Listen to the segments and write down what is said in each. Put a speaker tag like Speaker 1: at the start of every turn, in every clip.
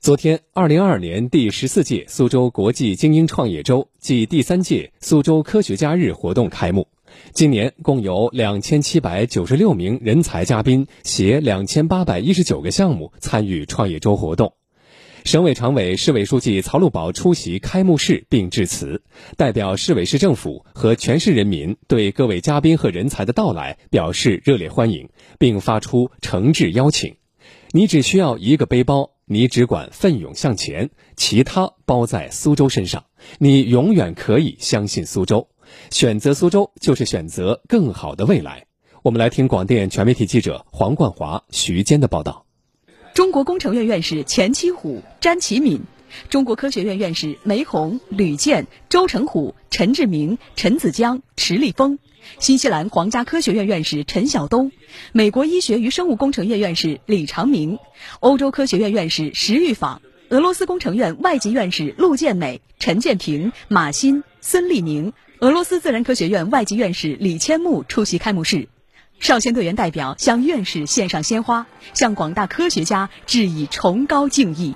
Speaker 1: 昨天，二零二二年第十四届苏州国际精英创业周暨第三届苏州科学家日活动开幕。今年共有两千七百九十六名人才嘉宾携两千八百一十九个项目参与创业周活动。省委常委、市委书记曹路宝出席开幕式并致辞，代表市委市政府和全市人民对各位嘉宾和人才的到来表示热烈欢迎，并发出诚挚邀请：你只需要一个背包。你只管奋勇向前，其他包在苏州身上。你永远可以相信苏州，选择苏州就是选择更好的未来。我们来听广电全媒体记者黄冠华、徐坚的报道。
Speaker 2: 中国工程院院士钱其虎、詹其敏。中国科学院院士梅红、吕健、周成虎、陈志明、陈子江、池立峰，新西兰皇家科学院院士陈晓东，美国医学与生物工程院院士李长明，欧洲科学院院士石玉坊，俄罗斯工程院外籍院士陆建美、陈建平、马欣、孙立宁，俄罗斯自然科学院外籍院士李千木出席开幕式。少先队员代表向院士献上鲜花，向广大科学家致以崇高敬意。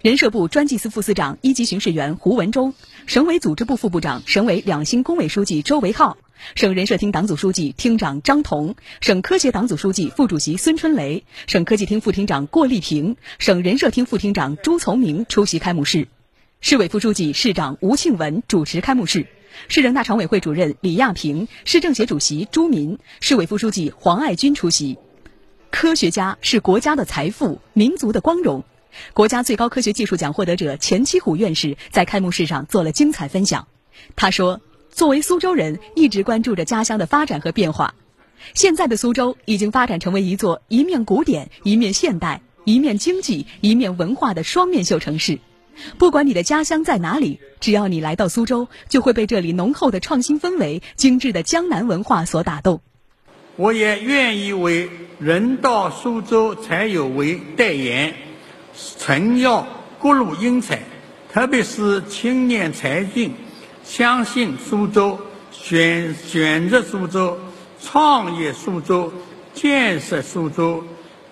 Speaker 2: 人社部专技司副司长、一级巡视员胡文忠，省委组织部副部长、省委两新工委书记周维浩，省人社厅党组书记、厅长张彤，省科协党组书记、副主席孙春雷，省科技厅副厅长郭丽萍，省人社厅副厅长朱从明出席开幕式。市委副书记、市长吴庆文主持开幕式。市人大常委会主任李亚平、市政协主席朱民、市委副书记黄爱军出席。科学家是国家的财富，民族的光荣。国家最高科学技术奖获得者钱七虎院士在开幕式上做了精彩分享。他说：“作为苏州人，一直关注着家乡的发展和变化。现在的苏州已经发展成为一座一面古典、一面现代、一面经济、一面文化的双面绣城市。不管你的家乡在哪里，只要你来到苏州，就会被这里浓厚的创新氛围、精致的江南文化所打动。”
Speaker 3: 我也愿意为“人到苏州才有为”代言。诚邀各路英才，特别是青年才俊，相信苏州，选选择苏州，创业苏州，建设苏州，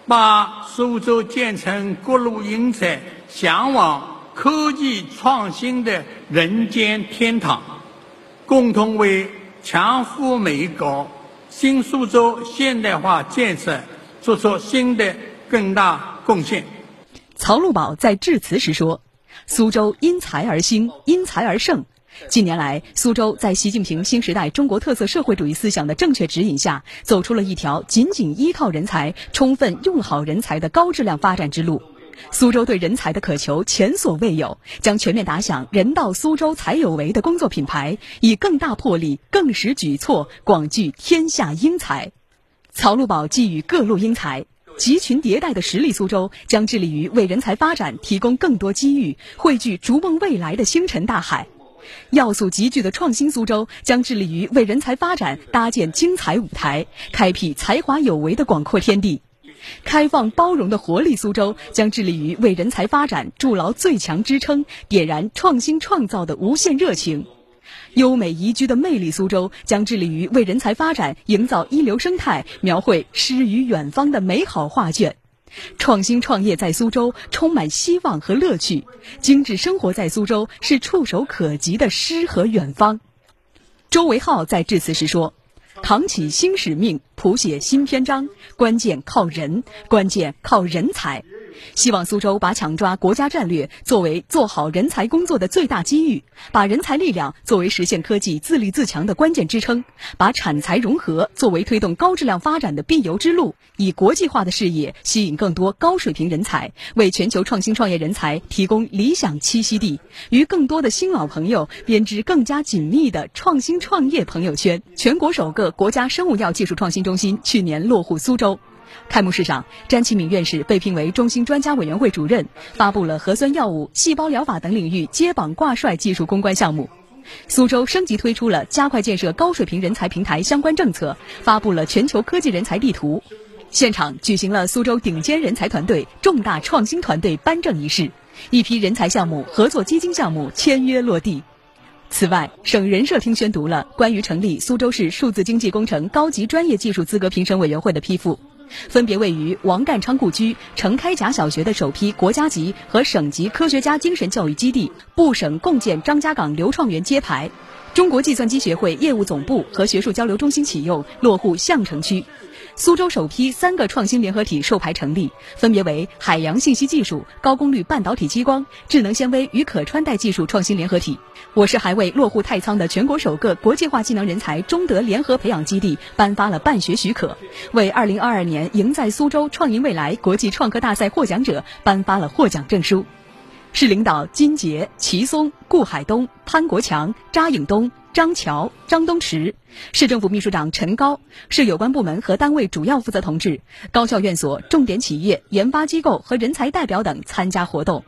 Speaker 3: 把苏州建成各路英才向往科技创新的人间天堂，共同为强富美高新苏州现代化建设做出新的更大贡献。
Speaker 2: 曹路宝在致辞时说：“苏州因才而兴，因才而盛。近年来，苏州在习近平新时代中国特色社会主义思想的正确指引下，走出了一条紧紧依靠人才、充分用好人才的高质量发展之路。苏州对人才的渴求前所未有，将全面打响‘人到苏州才有为’的工作品牌，以更大魄力、更实举措，广聚天下英才。”曹路宝寄予各路英才。集群迭代的实力苏州将致力于为人才发展提供更多机遇，汇聚逐梦未来的星辰大海；要素集聚的创新苏州将致力于为人才发展搭建精彩舞台，开辟才华有为的广阔天地；开放包容的活力苏州将致力于为人才发展筑牢最强支撑，点燃创新创造的无限热情。优美宜居的魅力，苏州将致力于为人才发展营造一流生态，描绘诗与远方的美好画卷。创新创业在苏州充满希望和乐趣，精致生活在苏州是触手可及的诗和远方。周维浩在致辞时说：“扛起新使命，谱写新篇章，关键靠人，关键靠人才。”希望苏州把抢抓国家战略作为做好人才工作的最大机遇，把人才力量作为实现科技自立自强的关键支撑，把产财融合作为推动高质量发展的必由之路，以国际化的视野吸引更多高水平人才，为全球创新创业人才提供理想栖息地，与更多的新老朋友编织更加紧密的创新创业朋友圈。全国首个国家生物药技术创新中心去年落户苏州。开幕式上，詹其敏院士被聘为中心专家委员会主任，发布了核酸药物、细胞疗法等领域接榜挂帅技术攻关项目。苏州升级推出了加快建设高水平人才平台相关政策，发布了全球科技人才地图。现场举行了苏州顶尖人才团队重大创新团队颁证仪式，一批人才项目、合作基金项目签约落地。此外，省人社厅宣读了关于成立苏州市数字经济工程高级专业技术资格评审委员会的批复。分别位于王淦昌故居、程开甲小学的首批国家级和省级科学家精神教育基地，部省共建张家港流创园揭牌。中国计算机学会业务总部和学术交流中心启用，落户相城区。苏州首批三个创新联合体授牌成立，分别为海洋信息技术、高功率半导体激光、智能纤维与可穿戴技术创新联合体。我市还为落户太仓的全国首个国际化技能人才中德联合培养基地颁发了办学许可，为二零二二年赢在苏州创赢未来国际创客大赛获奖者颁发了获奖证书。市领导金杰、齐松、顾海东、潘国强、扎颖东、张桥、张东池，市政府秘书长陈高，市有关部门和单位主要负责同志、高校院所、重点企业、研发机构和人才代表等参加活动。